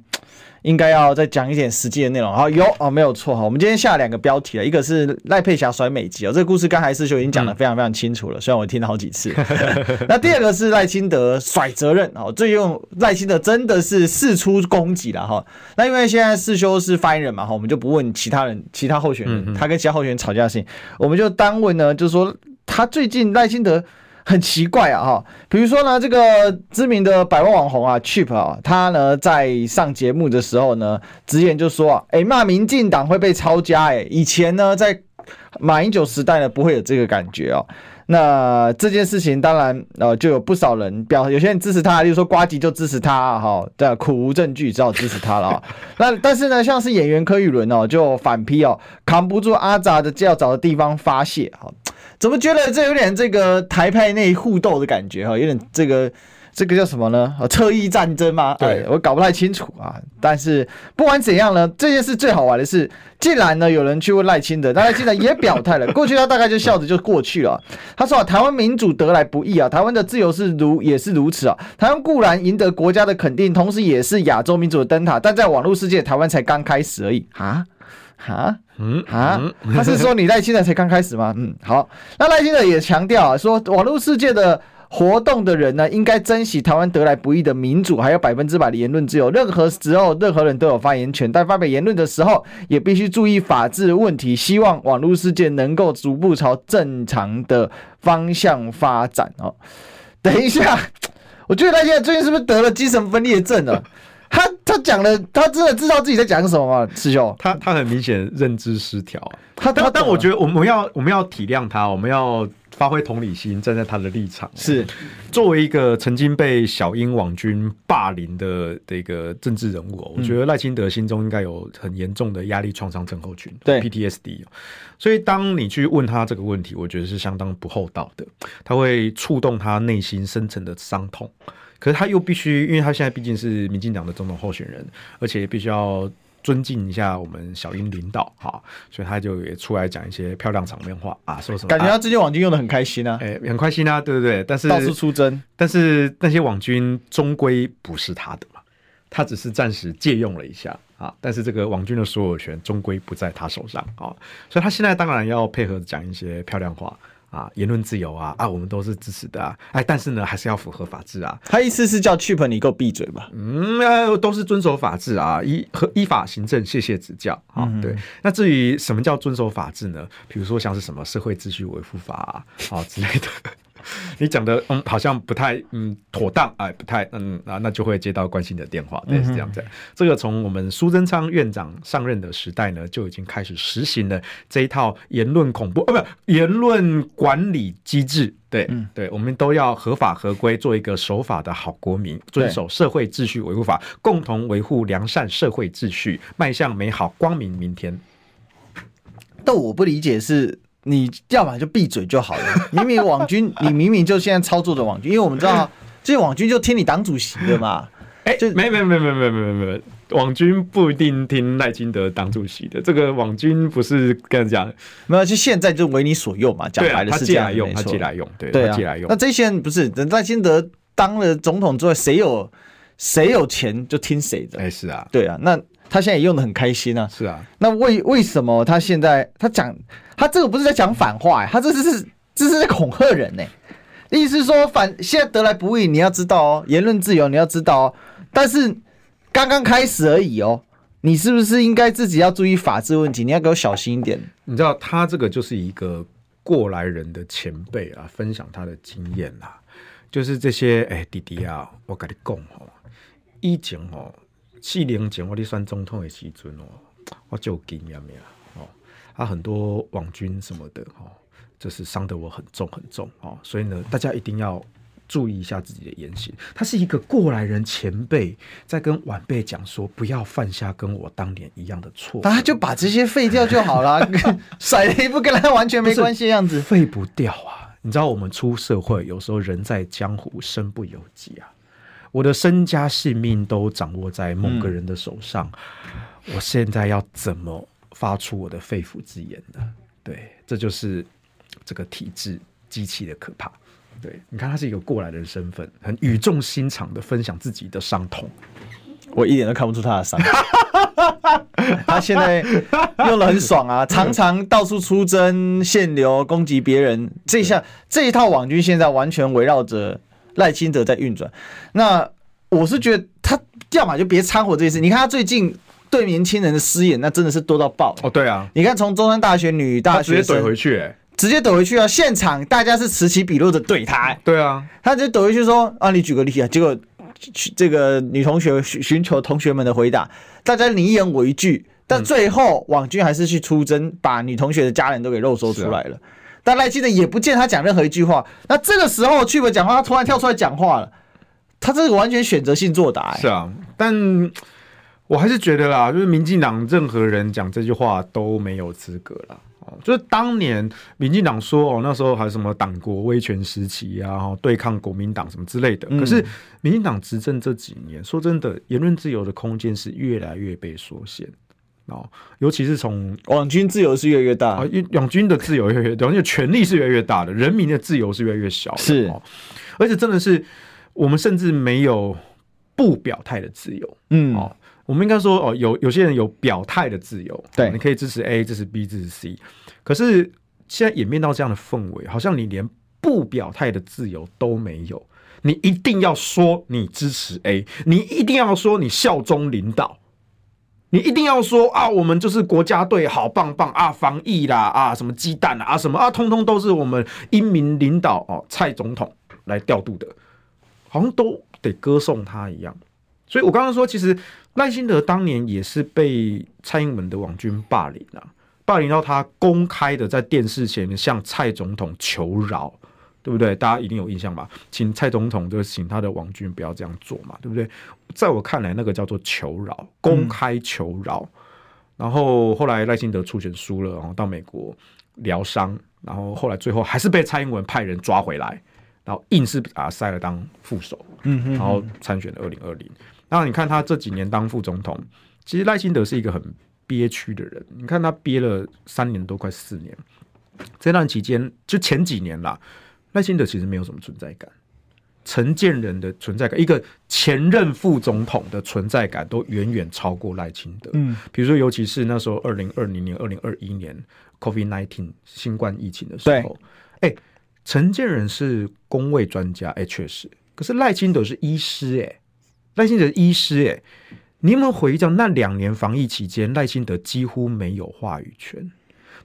应该要再讲一点实际的内容。好，有哦，没有错哈。我们今天下两个标题了，一个是赖佩霞甩美籍哦，这个故事刚才士修已经讲的非常非常清楚了，虽然我听了好几次。那第二个是赖清德甩责任哦，最用赖清德真的是事出攻击了哈。那因为现在士修是发言人嘛哈，我们就不问其他人、其他候选人，他跟其他候选人吵架的事情，我们就单问呢，就是说他最近赖清德。很奇怪啊，哈，比如说呢，这个知名的百万网红啊，Chip 啊，他呢在上节目的时候呢，直言就说啊，哎，骂民进党会被抄家，哎，以前呢在马英九时代呢不会有这个感觉哦。那这件事情当然呃就有不少人表，有些人支持他，例如说瓜吉就支持他哈，对，苦无证据只好支持他了啊。那但是呢，像是演员柯宇伦哦，就反批哦，扛不住阿扎的较早的地方发泄哈。怎么觉得这有点这个台派内互斗的感觉哈？有点这个这个叫什么呢？侧翼战争吗？对，我搞不太清楚啊。但是不管怎样呢，这件事最好玩的是，既然呢有人去问赖清德，赖清德也表态了。过去他大概就笑着就过去了。他说啊，台湾民主得来不易啊，台湾的自由是如也是如此啊。台湾固然赢得国家的肯定，同时也是亚洲民主的灯塔，但在网络世界，台湾才刚开始而已啊。啊，嗯啊，他是说你赖清德才刚开始吗？嗯，好，那赖清德也强调啊，说网络世界的活动的人呢，应该珍惜台湾得来不易的民主，还有百分之百的言论自由。任何时候，任何人都有发言权，但发表言论的时候，也必须注意法治的问题。希望网络世界能够逐步朝正常的方向发展哦。等一下，我觉得赖清德最近是不是得了精神分裂症啊？他他讲了，他真的知道自己在讲什么吗？师兄，他他很明显认知失调啊。他他但我觉得我们要我们要体谅他，我们要发挥同理心，站在他的立场，是作为一个曾经被小英网军霸凌的这个政治人物，我觉得赖清德心中应该有很严重的压力创伤症候群，对 PTSD。所以当你去问他这个问题，我觉得是相当不厚道的，他会触动他内心深层的伤痛。可是他又必须，因为他现在毕竟是民进党的总统候选人，而且必须要。尊敬一下我们小英领导哈，所以他就也出来讲一些漂亮场面话啊，说什么？感觉他这些网军用的很开心啊，哎、欸，很开心啊，对不对？但是到处出征，但是那些网军终归不是他的嘛，他只是暂时借用了一下啊，但是这个网军的所有权终归不在他手上啊，所以他现在当然要配合讲一些漂亮话。啊，言论自由啊啊，我们都是支持的啊！哎，但是呢，还是要符合法治啊。他意思是叫 Chip 你给我闭嘴吧？嗯、呃，都是遵守法治啊，依和依法行政，谢谢指教啊。嗯、对，那至于什么叫遵守法治呢？比如说像是什么社会秩序维护法啊，啊之类的。你讲的嗯，好像不太嗯妥当，哎，不太嗯啊，那就会接到关心的电话，对，是这样子。嗯、这个从我们苏贞昌院长上任的时代呢，就已经开始实行了这一套言论恐怖，呃、哦，不，言论管理机制。对，嗯，对，我们都要合法合规，做一个守法的好国民，遵守社会秩序维护法，共同维护良善社会秩序，迈向美好光明明天。但我不理解是。你要么就闭嘴就好了。明明网军，你明明就现在操作的网军，因为我们知道这些网军就听你党主席的嘛。哎，就没没没没没没没，网军不一定听赖清德党主席的。这个网军不是跟人讲，没有，就现在就为你所用嘛。讲白了是这样用，他借来用，对对啊，借来用。那这些人不是等赖清德当了总统之后，谁有谁有钱就听谁的？哎，是啊，对啊，那。他现在也用的很开心啊！是啊，那为为什么他现在他讲他这个不是在讲反话、欸，他这是这是在恐吓人呢、欸？意思是说反现在得来不易，你要知道哦，言论自由你要知道哦，但是刚刚开始而已哦，你是不是应该自己要注意法治问题？你要给我小心一点。你知道他这个就是一个过来人的前辈啊，分享他的经验啦，就是这些哎、欸、弟弟啊，我跟你讲哦，以前哦。四年前我咧选总统的时阵哦，我就有经验呀哦，他很多网军什么的哦，就是伤得我很重很重哦，所以呢，大家一定要注意一下自己的言行。他是一个过来人前辈，在跟晚辈讲说，不要犯下跟我当年一样的错，那他就把这些废掉就好了，甩了一副跟他完全没关系样子，废不掉啊！你知道我们出社会，有时候人在江湖，身不由己啊。我的身家性命都掌握在某个人的手上，嗯、我现在要怎么发出我的肺腑之言呢？对，这就是这个体制机器的可怕。对，你看他是一个过来人身份，很语重心长的分享自己的伤痛，我一点都看不出他的伤。他现在用的很爽啊，常常到处出征、限流、攻击别人。这下这一套网军现在完全围绕着。赖清德在运转，那我是觉得他要么就别掺和这件事。你看他最近对年轻人的私言，那真的是多到爆哦。对啊，你看从中山大学女大学生直接怼回去，哎，直接怼回去啊！现场大家是此起彼落的怼他。对啊，他直接怼回去说啊，你举个例子啊，结果这个女同学寻求同学们的回答，大家你一言我一句，但最后网军还是去出征，把女同学的家人都给肉搜出来了。但赖清德也不见他讲任何一句话，那这个时候去不讲话，他突然跳出来讲话了，他这个完全选择性作答、欸。是啊，但我还是觉得啦，就是民进党任何人讲这句话都没有资格了。哦，就是当年民进党说哦，那时候还有什么党国威权时期啊，对抗国民党什么之类的。可是民进党执政这几年，说真的，言论自由的空间是越来越被缩限。哦，尤其是从网军自由是越来越大啊，网军的自由越来越大，而且权力是越来越大的，人民的自由是越来越小。是，而且真的是我们甚至没有不表态的自由。嗯，哦，我们应该说哦，有有些人有表态的自由，对，你可以支持 A，支持 B，支持 C。可是现在演变到这样的氛围，好像你连不表态的自由都没有，你一定要说你支持 A，你一定要说你效忠领导。你一定要说啊，我们就是国家队，好棒棒啊！防疫啦啊，什么鸡蛋啊，什么啊，通通都是我们英明领导哦，蔡总统来调度的，好像都得歌颂他一样。所以我刚刚说，其实赖清德当年也是被蔡英文的网军霸凌啊，霸凌到他公开的在电视前面向蔡总统求饶，对不对？大家一定有印象吧？请蔡总统就请他的王军不要这样做嘛，对不对？在我看来，那个叫做求饶，公开求饶。嗯、然后后来赖清德初选输了，然后到美国疗伤，然后后来最后还是被蔡英文派人抓回来，然后硬是把他塞了当副手，嗯哼，然后参选了二零二零。那你看他这几年当副总统，其实赖清德是一个很憋屈的人。你看他憋了三年多，快四年，这段期间就前几年啦，赖清德其实没有什么存在感。陈建仁的存在感，一个前任副总统的存在感都远远超过赖清德。嗯，比如说，尤其是那时候二零二零年、二零二一年 COVID nineteen 新冠疫情的时候，哎对，陈建仁是公卫专家，哎，确实，可是赖清德是医师，哎。赖清德医师，哎，你有没有回忆到那两年防疫期间，赖清德几乎没有话语权，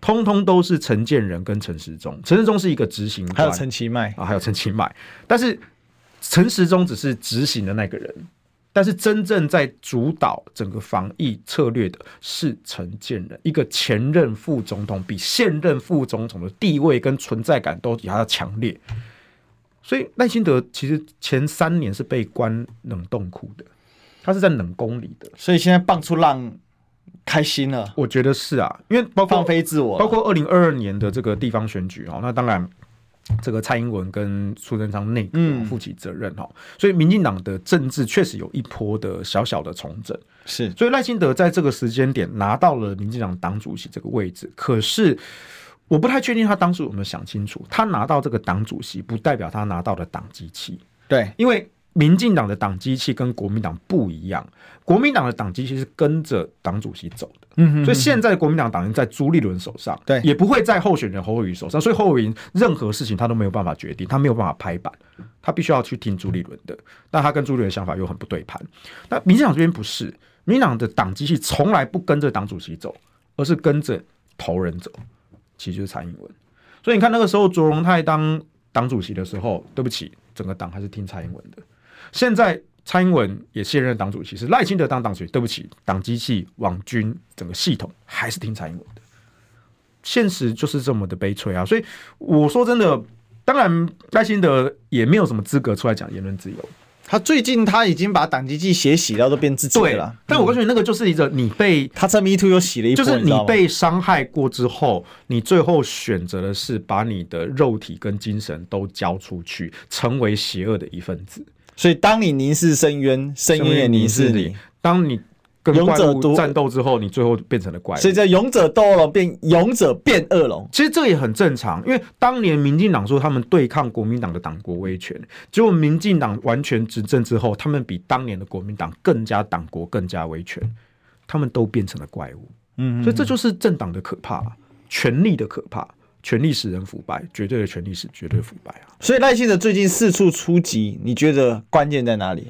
通通都是陈建仁跟陈时中。陈时中是一个执行官，还有陈其迈啊，还有陈其迈。但是陈时中只是执行的那个人，但是真正在主导整个防疫策略的是陈建仁，一个前任副总统，比现任副总统的地位跟存在感都比他强烈。所以赖清德其实前三年是被关冷冻库的，他是在冷宫里的。所以现在棒出浪，开心了。我觉得是啊，因为包括放飞自我，包括二零二二年的这个地方选举哦，那当然这个蔡英文跟苏贞昌内阁负起责任哈，嗯、所以民进党的政治确实有一波的小小的重整。是，所以赖清德在这个时间点拿到了民进党党主席这个位置，可是。我不太确定他当初有没有想清楚，他拿到这个党主席，不代表他拿到了党机器。对，因为民进党的党机器跟国民党不一样，国民党的党机器是跟着党主席走的。嗯哼，所以现在国民党党员在朱立伦手上，对，也不会在候选人侯友宜手上。所以侯友宜任何事情他都没有办法决定，他没有办法拍板，他必须要去听朱立伦的。但他跟朱立伦的想法又很不对盘。那民进党这边不是，民进党的党机器从来不跟着党主席走，而是跟着头人走。其实就是蔡英文，所以你看那个时候卓荣泰当党主席的时候，对不起，整个党还是听蔡英文的。现在蔡英文也卸任党主席，是赖清德当党主席，对不起，党机器、网军整个系统还是听蔡英文的。现实就是这么的悲催啊！所以我说真的，当然赖清德也没有什么资格出来讲言论自由。他最近他已经把党机器血洗掉，都变自己的了。但我告诉你，那个就是一个你被他在 Me Too 又洗了一波，就是你被伤害过之后，你最后选择的是把你的肉体跟精神都交出去，成为邪恶的一份子。所以，当你凝视深渊，深渊也凝视你。当你跟怪物战斗之后，你最后变成了怪物。所以在勇者斗恶龙变勇者变恶龙，其实这也很正常。因为当年民进党说他们对抗国民党的党国威权，结果民进党完全执政之后，他们比当年的国民党更加党国更加威权，他们都变成了怪物。嗯，所以这就是政党的可怕，权力的可怕，权力使人腐败，绝对的权力使绝对腐败啊。所以赖清德最近四处出击，你觉得关键在哪里？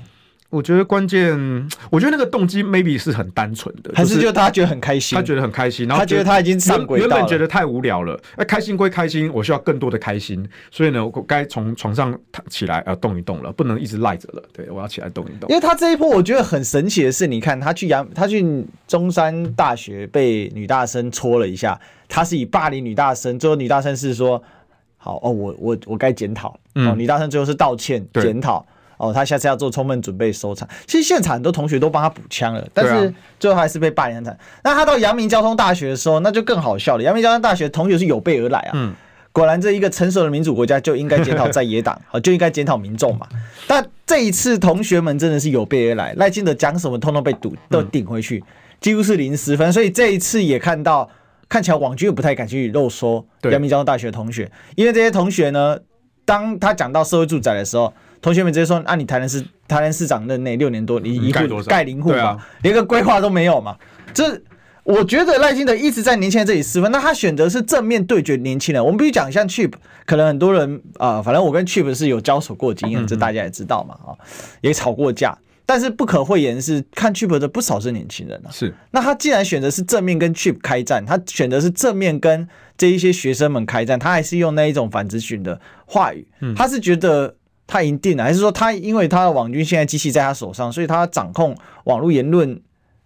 我觉得关键，我觉得那个动机 maybe 是很单纯的，还是就他觉得很开心，他觉得很开心，然后他觉得他已经上轨道了，原本觉得太无聊了，哎，开心归开心，我需要更多的开心，所以呢，我该从床上起来要动一动了，不能一直赖着了，对，我要起来动一动。因为他这一波我觉得很神奇的是，你看他去阳，他去中山大学被女大生戳了一下，他是以霸凌女大生，最后女大生是说，好哦，我我我该检讨，嗯、哦，女大生最后是道歉检讨。哦，他下次要做充分准备收场。其实现场很多同学都帮他补枪了，但是最后还是被霸凌惨。啊、那他到阳明交通大学的时候，那就更好笑了。阳明交通大学同学是有备而来啊。嗯，果然这一个成熟的民主国家就应该检讨在野党，好 就应该检讨民众嘛。但这一次同学们真的是有备而来，赖清德讲什么通通被堵都顶回去，几乎是零失分。所以这一次也看到，看起来网军也不太敢去肉说阳明交通大学的同学，因为这些同学呢，当他讲到社会住宅的时候。同学们直接说：“啊，你台南市台南市长任内六年多，你一户盖零户嘛，连个规划都没有嘛？这我觉得赖清德一直在年轻人这里失分。那他选择是正面对决年轻人。我们必须讲，像 Chip，可能很多人啊、呃，反正我跟 Chip 是有交手过经验，这大家也知道嘛，啊，也吵过架。但是不可讳言是，看 Chip 的不少是年轻人啊。是，那他既然选择是正面跟 Chip 开战，他选择是正面跟这一些学生们开战，他还是用那一种反直询的话语，他是觉得。”他赢定了，还是说他因为他的网军现在机器在他手上，所以他掌控网络言论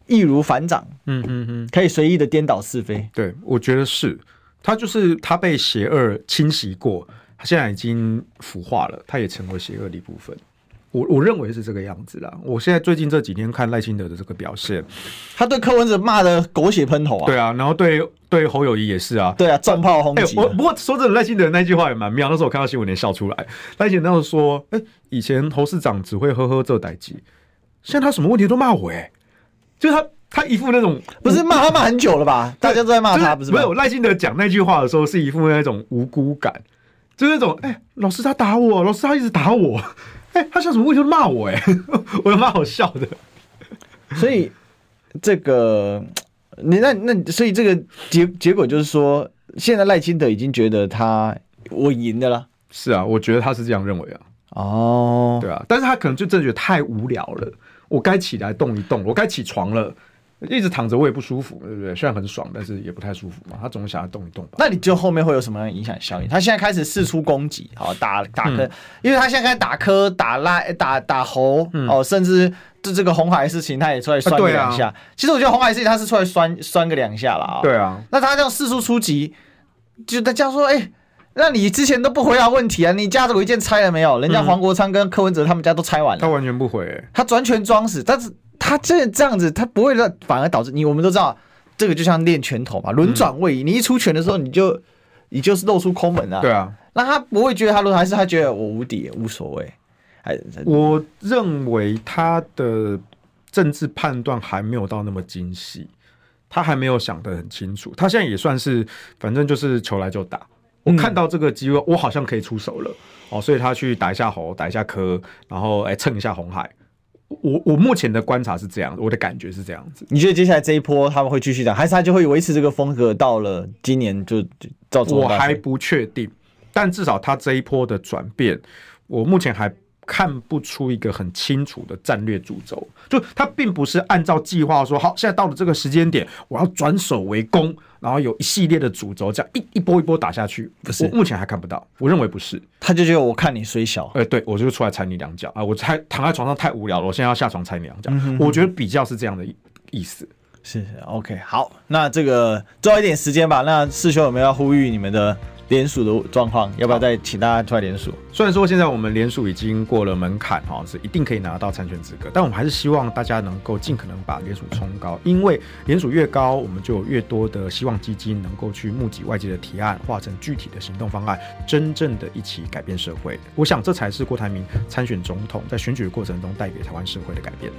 易如反掌，嗯嗯嗯，可以随意的颠倒是非。对，我觉得是他就是他被邪恶侵袭过，他现在已经腐化了，他也成为邪恶的一部分。我我认为是这个样子啦。我现在最近这几天看赖清德的这个表现，他对柯文哲骂的狗血喷头啊，对啊，然后对对侯友谊也是啊，对啊，重炮轰击、欸。我不过说真的，赖清德那句话也蛮妙。那时候我看到新闻连笑出来。赖清德那时候说：“哎、欸，以前侯市长只会呵呵这代机，现在他什么问题都骂我、欸，哎，就是他他一副那种不是骂他骂很久了吧？大家都在骂他，不是？没有赖清德讲那句话的时候，是一副那种无辜感，就是那种哎、欸，老师他打我，老师他一直打我。”哎、欸，他像什么问题都骂我哎，我有蛮好笑的。所以这个你那那所以这个结结果就是说，现在赖清德已经觉得他我赢的了。是啊，我觉得他是这样认为啊。哦，对啊，但是他可能就真的觉得太无聊了。我该起来动一动，我该起床了。一直躺着我也不舒服，对不对？虽然很爽，但是也不太舒服嘛。他总想要动一动吧。那你就后面会有什么样的影响效应？他现在开始四出攻击，好打打科、嗯，因为他现在开始打柯、打拉、打打猴、嗯，哦，甚至这这个红海事情，他也出来酸个两下、啊啊。其实我觉得红海事情他是出来酸酸个两下了啊。对啊。那他这样四处出击，就大家说，哎、欸，那你之前都不回答问题啊？你家的违建拆了没有？人家黄国昌跟柯文哲他们家都拆完了。他完全不回、欸，他完全装死，但是。他这这样子，他不会让，反而导致你。我们都知道，这个就像练拳头嘛，轮转位移。你一出拳的时候，你就你就是露出空门啊。对啊，那他不会觉得他轮，还是他觉得我无敌，无所谓。还我认为他的政治判断还没有到那么精细，他还没有想得很清楚。他现在也算是，反正就是球来就打。我看到这个机会，我好像可以出手了哦，所以他去打一下猴，打一下柯，然后哎蹭一下红海。我我目前的观察是这样，我的感觉是这样子。你觉得接下来这一波他们会继续涨，还是他就会维持这个风格，到了今年就照？我还不确定，但至少他这一波的转变，我目前还。看不出一个很清楚的战略主轴，就他并不是按照计划说好，现在到了这个时间点，我要转守为攻，然后有一系列的主轴，这样一一波一波打下去。不是，我目前还看不到。我认为不是，他就觉得我看你虽小，哎、欸，对我就出来踩你两脚啊！我才躺在床上太无聊了，我现在要下床踩你两脚、嗯。我觉得比较是这样的意思。是，是 OK，好，那这个最后一点时间吧。那师兄有没有要呼吁你们的？联署的状况，要不要再请大家出来联署？虽然说现在我们联署已经过了门槛，哈，是一定可以拿到参选资格，但我们还是希望大家能够尽可能把联署冲高，因为联署越高，我们就有越多的希望基金能够去募集外界的提案，化成具体的行动方案，真正的一起改变社会。我想这才是郭台铭参选总统在选举的过程中带给台湾社会的改变。